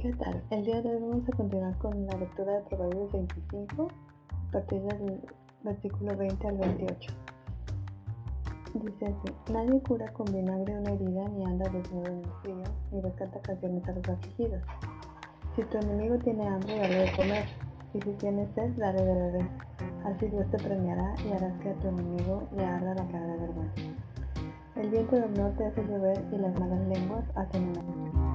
¿Qué tal? El día de hoy vamos a continuar con la lectura de Proverbios 25, a partir del versículo 20 al 28. Dice así, nadie cura con vinagre una herida, ni anda desnudo en el frío, ni rescata canciones a los afligidos. Si tu enemigo tiene hambre, dale de comer, y si tiene sed, dale de beber. Así Dios te premiará y harás que a tu enemigo le arda la cara de vergüenza. El viento del norte hace llover y las malas lenguas hacen una.